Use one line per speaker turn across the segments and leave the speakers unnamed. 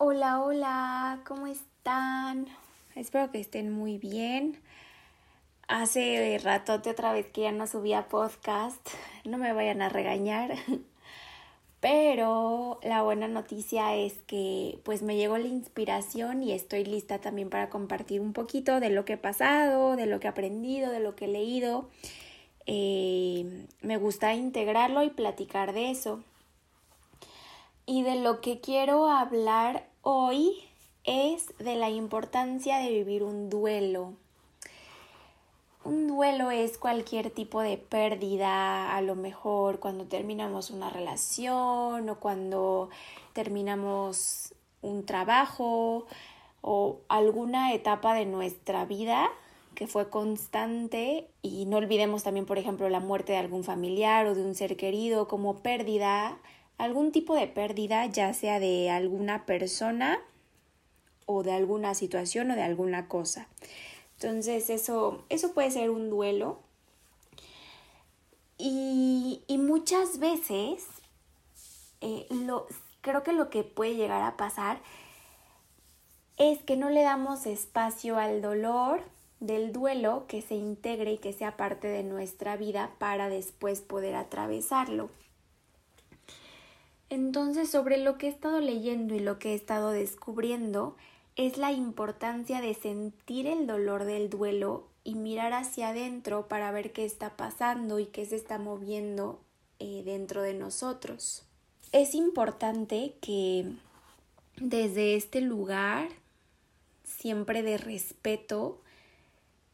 Hola, hola, ¿cómo están? Espero que estén muy bien. Hace ratote otra vez que ya no subía podcast, no me vayan a regañar. Pero la buena noticia es que pues me llegó la inspiración y estoy lista también para compartir un poquito de lo que he pasado, de lo que he aprendido, de lo que he leído. Eh, me gusta integrarlo y platicar de eso. Y de lo que quiero hablar hoy es de la importancia de vivir un duelo. Un duelo es cualquier tipo de pérdida, a lo mejor cuando terminamos una relación o cuando terminamos un trabajo o alguna etapa de nuestra vida que fue constante y no olvidemos también, por ejemplo, la muerte de algún familiar o de un ser querido como pérdida algún tipo de pérdida, ya sea de alguna persona o de alguna situación o de alguna cosa. Entonces eso, eso puede ser un duelo. Y, muchas veces eh, lo, creo que lo que puede llegar a pasar es que no le damos espacio al dolor del duelo que se integre y que sea parte de nuestra vida para después poder atravesarlo. Entonces, sobre lo que he estado leyendo y lo que he estado descubriendo es la importancia de sentir el dolor del duelo y mirar hacia adentro para ver qué está pasando y qué se está moviendo eh, dentro de nosotros. Es importante que desde este lugar, siempre de respeto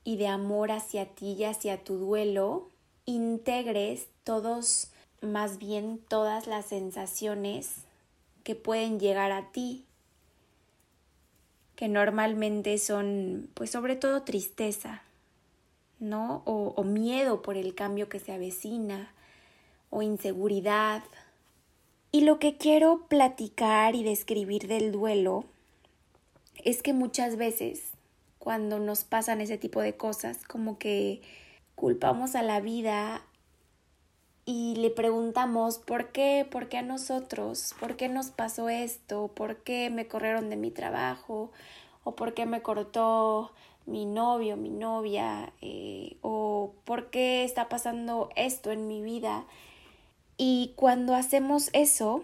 y de amor hacia ti y hacia tu duelo, integres todos más bien todas las sensaciones que pueden llegar a ti, que normalmente son, pues sobre todo tristeza, ¿no? O, miedo por el cambio que se avecina, o inseguridad. Y lo que quiero platicar y describir del duelo es que muchas veces cuando nos pasan ese tipo de cosas, como que culpamos a la vida y le preguntamos por qué, por qué a nosotros, por qué nos pasó esto, por qué me corrieron de mi trabajo o por qué me cortó mi novio, mi novia, eh, o por qué está pasando esto en mi vida. Y cuando hacemos eso,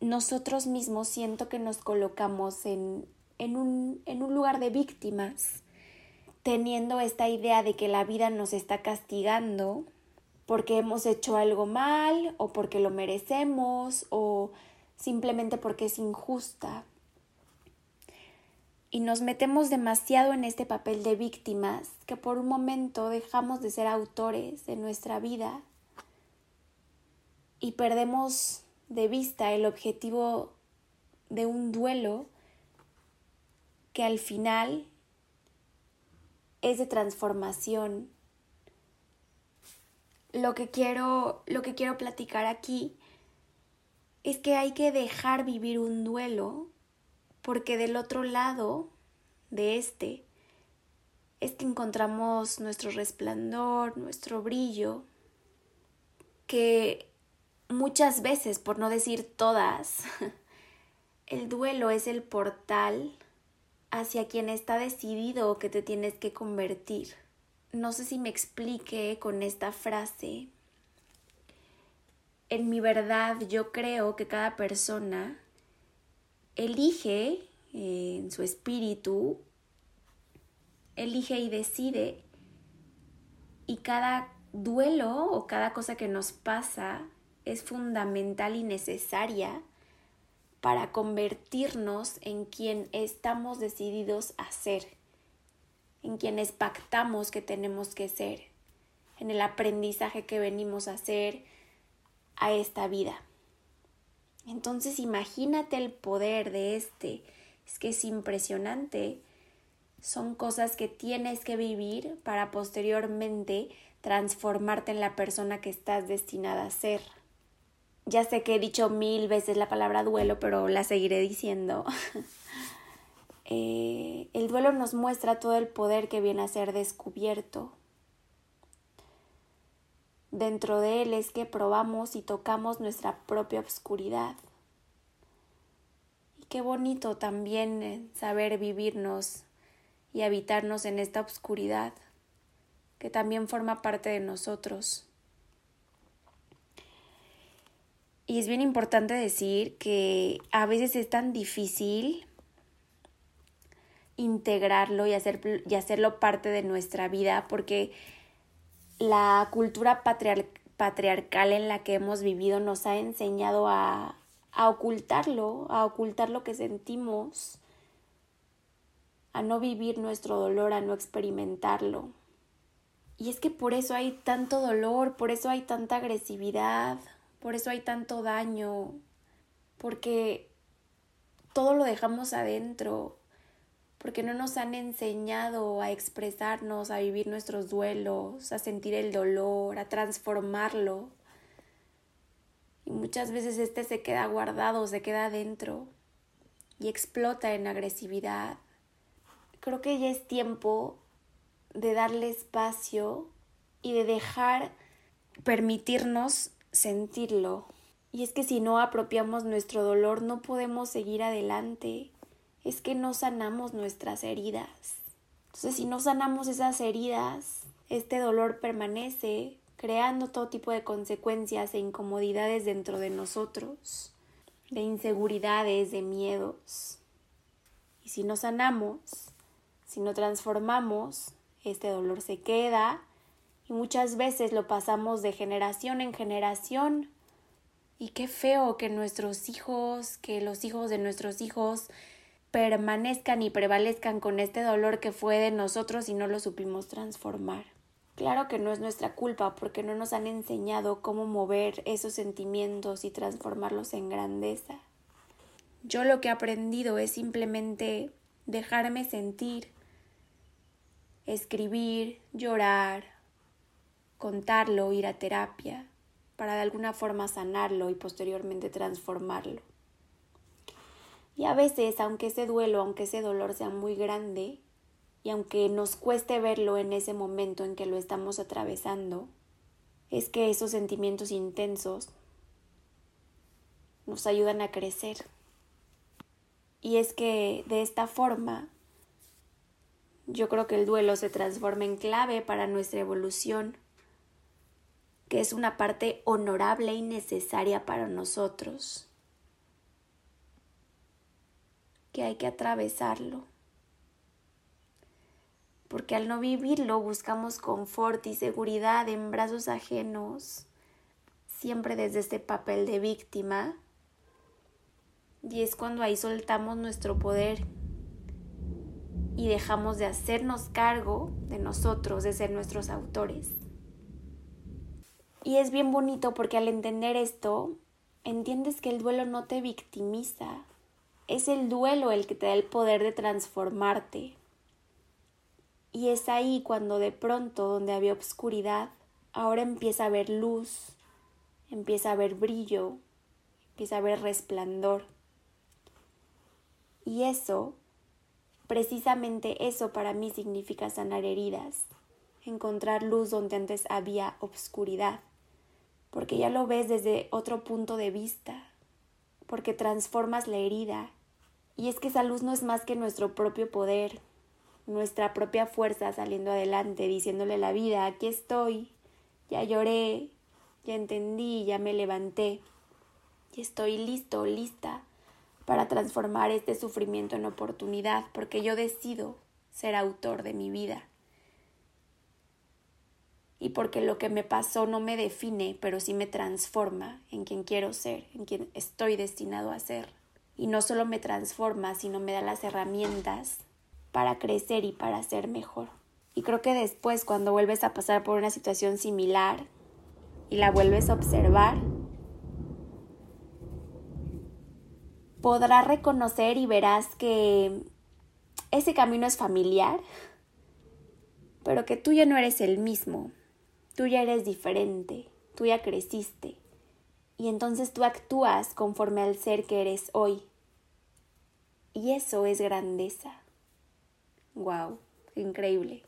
nosotros mismos siento que nos colocamos en, en, un, en un lugar de víctimas, teniendo esta idea de que la vida nos está castigando porque hemos hecho algo mal o porque lo merecemos o simplemente porque es injusta. Y nos metemos demasiado en este papel de víctimas que por un momento dejamos de ser autores de nuestra vida y perdemos de vista el objetivo de un duelo que al final es de transformación lo que quiero, lo que quiero platicar aquí es que hay que dejar vivir un duelo porque del otro lado de este es que encontramos nuestro resplandor, nuestro brillo, que muchas veces, por no decir todas, el duelo es el portal hacia quien está decidido que te tienes que convertir no sé si me explique con esta frase. En mi verdad yo creo que cada persona elige eh, en su espíritu, elige y decide y cada duelo o cada cosa que nos pasa es fundamental y necesaria para convertirnos en quien estamos decididos a ser en quienes pactamos que tenemos que ser, en el aprendizaje que venimos a hacer a esta vida. Entonces imagínate el poder de este, es que es impresionante. Son cosas que tienes que vivir para posteriormente transformarte en la persona que estás destinada a ser. Ya sé que he dicho mil veces la palabra duelo, pero la seguiré diciendo. Eh, el duelo nos muestra todo el poder que viene a ser descubierto. Dentro de él es que probamos y tocamos nuestra propia oscuridad. Y qué bonito también eh, saber vivirnos y habitarnos en esta oscuridad que también forma parte de nosotros. Y es bien importante decir que a veces es tan difícil integrarlo y, hacer, y hacerlo parte de nuestra vida porque la cultura patriarcal en la que hemos vivido nos ha enseñado a, a ocultarlo, a ocultar lo que sentimos, a no vivir nuestro dolor, a no experimentarlo. Y es que por eso hay tanto dolor, por eso hay tanta agresividad, por eso hay tanto daño, porque todo lo dejamos adentro, porque no nos han enseñado a expresarnos, a vivir nuestros duelos, a sentir el dolor, a transformarlo. Y muchas veces este se queda guardado, se queda adentro y explota en agresividad. Creo que ya es tiempo de darle espacio y de dejar permitirnos sentirlo. Y es que si no apropiamos nuestro dolor no podemos seguir adelante. Es que no sanamos nuestras heridas. Entonces si no sanamos esas heridas, este dolor permanece creando todo tipo de consecuencias e incomodidades dentro de nosotros, de inseguridades, de miedos. Y si no sanamos, si no transformamos, este dolor se queda y muchas veces lo pasamos de generación en generación. Y qué feo que nuestros hijos, que los hijos de nuestros hijos permanezcan y prevalezcan con este dolor que fue de nosotros y no lo supimos transformar. Claro que no es nuestra culpa porque no nos han enseñado cómo mover esos sentimientos y transformarlos en grandeza. Yo lo que he aprendido es simplemente dejarme sentir, escribir, llorar, contarlo, ir a terapia, para de alguna forma sanarlo y posteriormente transformarlo. Y a veces, aunque ese duelo, aunque ese dolor sea muy grande, y aunque nos cueste verlo en ese momento en que lo estamos atravesando, es que esos sentimientos intensos nos ayudan a crecer. Y es que de esta forma yo creo que el duelo se transforma en clave para nuestra evolución que es una parte honorable y necesaria para nosotros, que hay que atravesarlo, porque al no vivirlo buscamos confort y seguridad en brazos ajenos, siempre desde este papel de víctima, y es cuando ahí soltamos nuestro poder y dejamos de hacernos cargo de nosotros, de ser nuestros autores. Y es bien bonito porque al entender esto, entiendes que el duelo no te victimiza, es el duelo el que te da el poder de transformarte. Y es ahí cuando de pronto, donde había oscuridad, ahora empieza a haber luz, empieza a haber brillo, empieza a haber resplandor. Y eso, precisamente eso para mí significa sanar heridas, encontrar luz donde antes había obscuridad porque ya lo ves desde otro punto de vista, porque transformas la herida. Y es que esa luz no es más que nuestro propio poder, nuestra propia fuerza saliendo adelante, diciéndole a la vida, aquí estoy, ya lloré, ya entendí, ya me levanté, y estoy listo, lista para transformar este sufrimiento en oportunidad, porque yo decido ser autor de mi vida y porque lo que me pasó no me define, pero sí me transforma en quien quiero ser, en quien estoy destinado a ser. Y no solo me transforma, sino me da las herramientas para crecer y para ser mejor. Y creo que después, cuando vuelves a pasar por una situación similar y la vuelves a observar, podrás reconocer y verás que ese camino es familiar, pero que tú ya no eres el mismo, Tú ya eres diferente, tú ya creciste, y entonces tú actúas conforme al ser que eres hoy. Y eso es grandeza. Wow, increíble.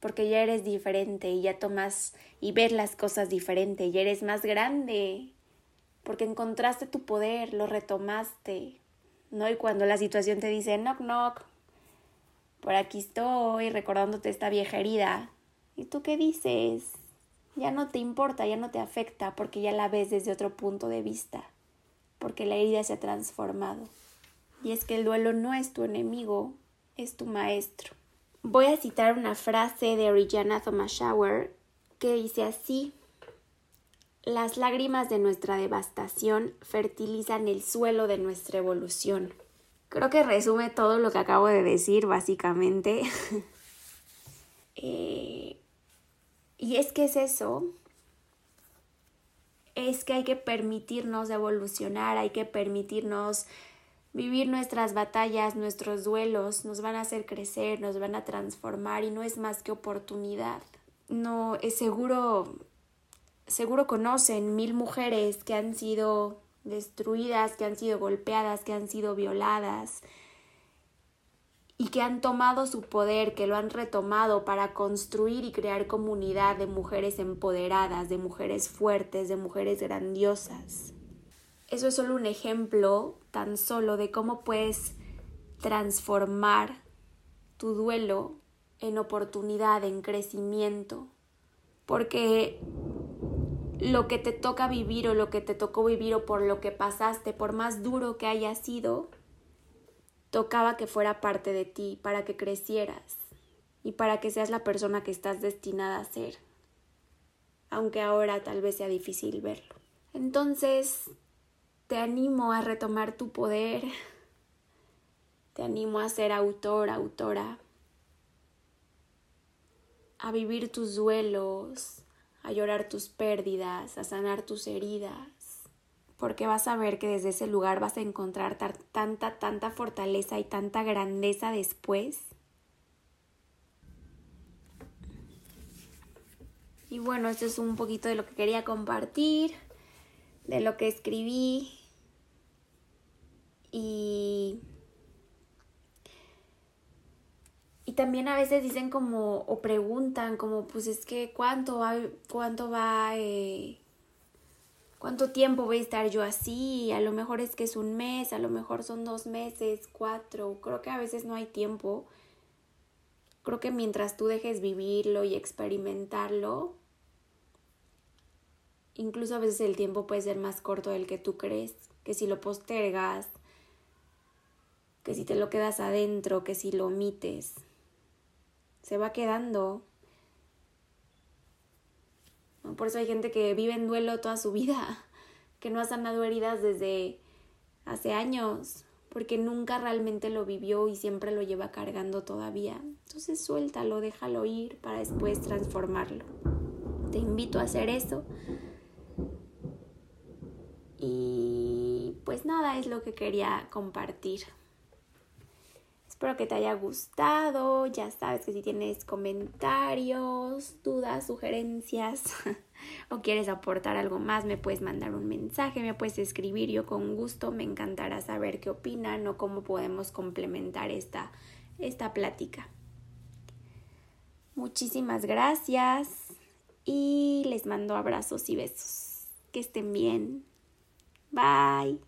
Porque ya eres diferente y ya tomas y ves las cosas diferente, y eres más grande. porque encontraste tu poder, lo retomaste, ¿no? Y cuando la situación te dice, knock, knock, por aquí estoy recordándote esta vieja herida, ¿y tú qué dices? Ya no te importa, ya no te afecta, porque ya la ves desde otro punto de vista, porque la herida se ha transformado. Y es que el duelo no es tu enemigo, es tu maestro. Voy a citar una frase de Regina Thomas Shower que dice así: Las lágrimas de nuestra devastación fertilizan el suelo de nuestra evolución. Creo que resume todo lo que acabo de decir, básicamente. Eh, y es que es eso. Es que hay que permitirnos evolucionar, hay que permitirnos vivir nuestras batallas, nuestros duelos, nos van a hacer crecer, nos van a transformar y no es más que oportunidad. No, es seguro, seguro conocen mil mujeres que han sido destruidas, que han sido golpeadas, que han sido violadas y que han tomado su poder, que lo han retomado para construir y crear comunidad de mujeres empoderadas, de mujeres fuertes, de mujeres grandiosas. Eso es solo un ejemplo tan solo de cómo puedes transformar tu duelo en oportunidad, en crecimiento. Porque lo que te toca vivir o lo que te tocó vivir o por lo que pasaste, por más duro que haya sido, tocaba que fuera parte de ti para que crecieras y para que seas la persona que estás destinada a ser, aunque ahora tal vez sea difícil verlo. Entonces, te animo a retomar tu poder. Te animo a ser autor, autora. A vivir tus duelos, a llorar tus pérdidas, a sanar tus heridas. Porque vas a ver que desde ese lugar vas a encontrar tanta, tanta fortaleza y tanta grandeza después. Y bueno, esto es un poquito de lo que quería compartir de lo que escribí. Y y también a veces dicen como o preguntan como pues es que cuánto va cuánto va eh, cuánto tiempo voy a estar yo así a lo mejor es que es un mes a lo mejor son dos meses cuatro. Creo que a veces no hay tiempo. Creo que mientras tú dejes vivirlo y experimentarlo Incluso a veces el tiempo puede ser más corto del que tú crees, que si lo postergas, que si te lo quedas adentro, que si lo omites. Se va quedando. Por eso hay gente que vive en duelo toda su vida, que no ha sanado heridas desde hace años, porque nunca realmente lo vivió y siempre lo lleva cargando todavía. Entonces suéltalo, déjalo ir para después transformarlo. Te invito a hacer eso y pues nada, es lo que quería compartir. Espero que te haya gustado. Ya sabes que si tienes comentarios, dudas, sugerencias o quieres aportar algo más, me puedes mandar un mensaje, me puedes escribir. Yo con gusto me encantará saber qué opinan o cómo podemos complementar esta, esta plática. Muchísimas gracias y les mando abrazos y besos. Que estén bien. Bye.